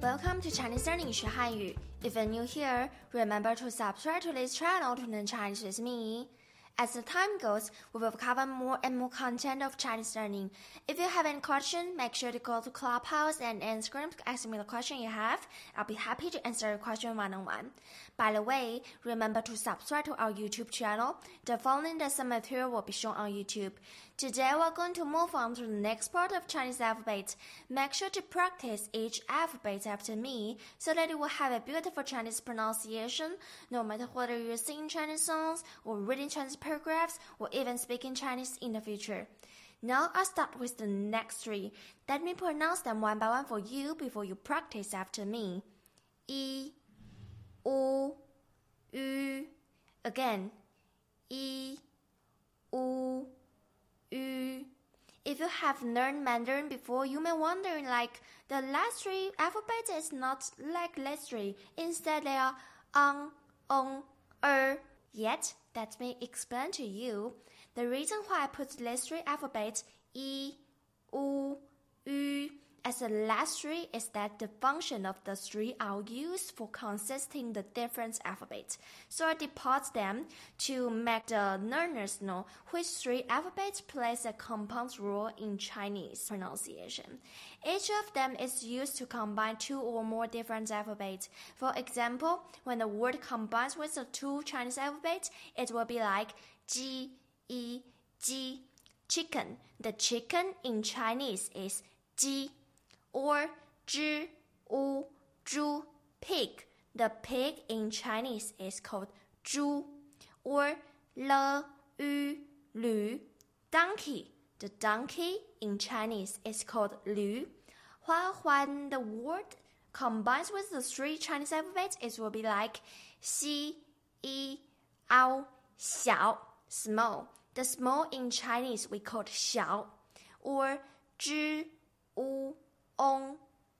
Welcome to Chinese Learning 学汉语. If you're new here, remember to subscribe to this channel to learn Chinese with me. As the time goes, we will cover more and more content of Chinese learning. If you have any question, make sure to go to Clubhouse and Instagram to ask me the question you have. I'll be happy to answer your question one on one. By the way, remember to subscribe to our YouTube channel. The following lesson material will be shown on YouTube. Today we're going to move on to the next part of Chinese alphabet. Make sure to practice each alphabet after me so that you will have a beautiful Chinese pronunciation no matter whether you're singing Chinese songs or reading Chinese paragraphs or even speaking Chinese in the future. Now I'll start with the next three. Let me pronounce them one by one for you before you practice after me. E, U, U. Again. E, U, U. If you have learned Mandarin before, you may wonder like the last three alphabets is not like last three. Instead, they are ang, on, er. Yet, let me explain to you the reason why I put these three alphabets e, u, u as the last three is that the function of the three are used for consisting the different alphabets. So I depart them to make the learners know which three alphabets plays a compound role in Chinese pronunciation. Each of them is used to combine two or more different alphabets. For example, when the word combines with the two Chinese alphabets, it will be like ji, yi, ji. Chicken. The chicken in Chinese is ji or zhi, u, zhu, pig. The pig in Chinese is called zhu, or le, yu, lu, donkey. The donkey in Chinese is called lu. While when the word combines with the three Chinese alphabets, it will be like xi, yi, ao, xiao, small. The small in Chinese we call xiao, or zhi, u, ong,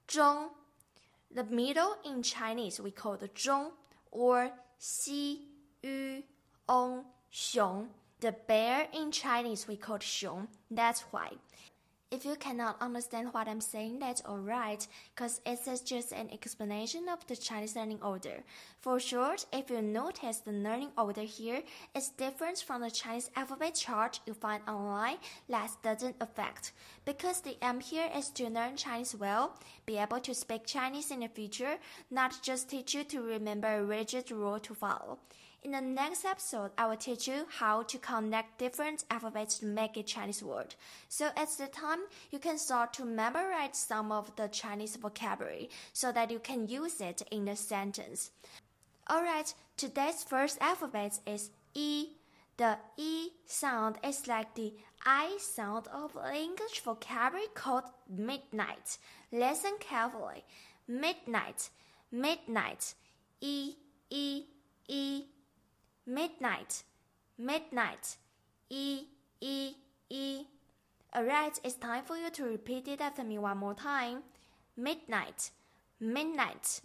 zhong. The middle in Chinese we call the zhong or xi, yu, ong, xiong. The bear in Chinese we call xiong. That's why. If you cannot understand what I'm saying, that's alright, because it is just an explanation of the Chinese learning order. For short, if you notice the learning order here is different from the Chinese alphabet chart you find online, that doesn't affect. Because the aim here is to learn Chinese well, be able to speak Chinese in the future, not just teach you to remember a rigid rule to follow. In the next episode, I will teach you how to connect different alphabets to make a Chinese word. So at the time, you can start to memorize some of the Chinese vocabulary so that you can use it in the sentence. Alright, today's first alphabet is E. The E sound is like the I sound of English vocabulary called midnight. Listen carefully. Midnight, midnight, E, E, E midnight, midnight, e, e, e. Alright, it's time for you to repeat it after me one more time. Midnight, midnight,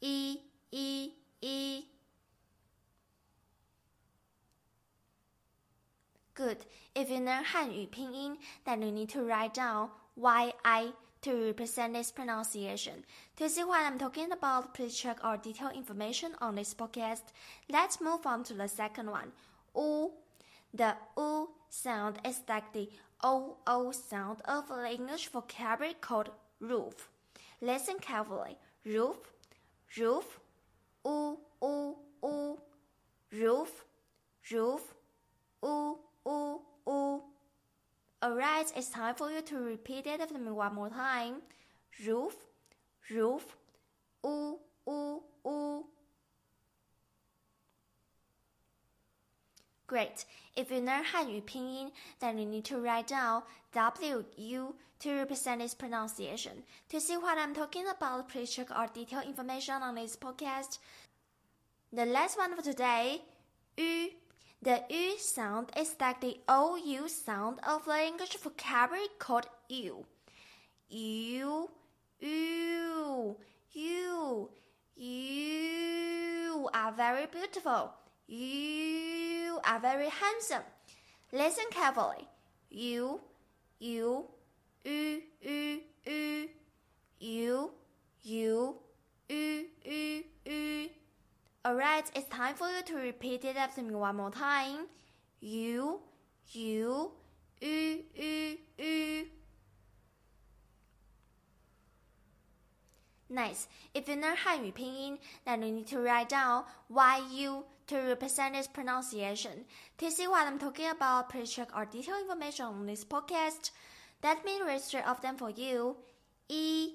e, e, e. Good. If you learn pinyin, then you need to write down yi to represent its pronunciation. To see what I'm talking about, please check our detailed information on this podcast. Let's move on to the second one. U. The U sound is like the OO sound of the English vocabulary called roof. Listen carefully. Roof, roof, U, U, U. Roof, roof, U, U, U. Alright, it's time for you to repeat it after me one more time. Roof, roof, oo, oo, oo. Great. If you learn Hanyu pinyin, then you need to write down W U to represent its pronunciation. To see what I'm talking about, please check our detailed information on this podcast. The last one for today, U. The U sound is like the OU sound of the English vocabulary called you. You, you, you, you are very beautiful. You are very handsome. Listen carefully. You, you, u, u, u. You, U, U, U, U. Alright, it's time for you to repeat it after me one more time. You, you, u, u, u. Nice. If you know Hanyu pinyin, then you need to write down YU to represent its pronunciation. To see what I'm talking about, please check our detailed information on this podcast. That means register of them for you. E,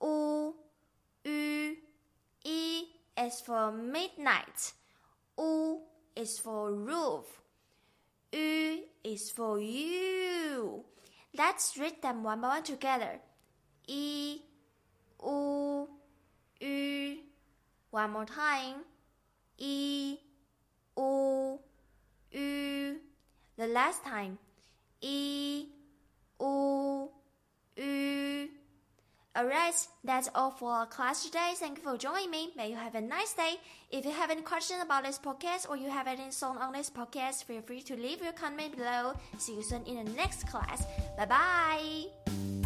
U, U, E is for midnight. U is for roof. U is for you. Let's read them one by one together. E, U, U. One more time. E, U, U. The last time. E, U, U. Alright, that's all for our class today. Thank you for joining me. May you have a nice day. If you have any questions about this podcast or you have any song on this podcast, feel free to leave your comment below. See you soon in the next class. Bye bye.